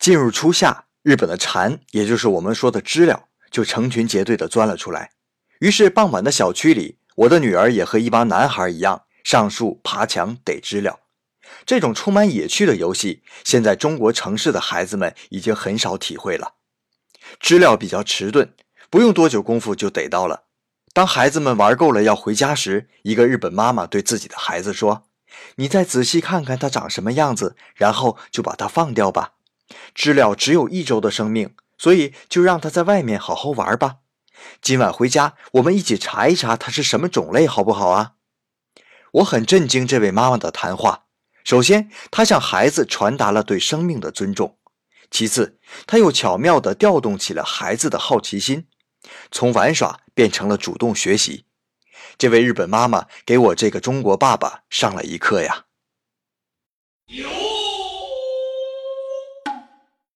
进入初夏，日本的蝉，也就是我们说的知了，就成群结队的钻了出来。于是傍晚的小区里，我的女儿也和一帮男孩一样，上树爬墙逮知了。这种充满野趣的游戏，现在中国城市的孩子们已经很少体会了。知了比较迟钝，不用多久功夫就逮到了。当孩子们玩够了要回家时，一个日本妈妈对自己的孩子说：“你再仔细看看它长什么样子，然后就把它放掉吧。知了只有一周的生命，所以就让它在外面好好玩吧。今晚回家，我们一起查一查它是什么种类，好不好啊？”我很震惊这位妈妈的谈话。首先，她向孩子传达了对生命的尊重；其次，她又巧妙地调动起了孩子的好奇心。从玩耍变成了主动学习，这位日本妈妈给我这个中国爸爸上了一课呀。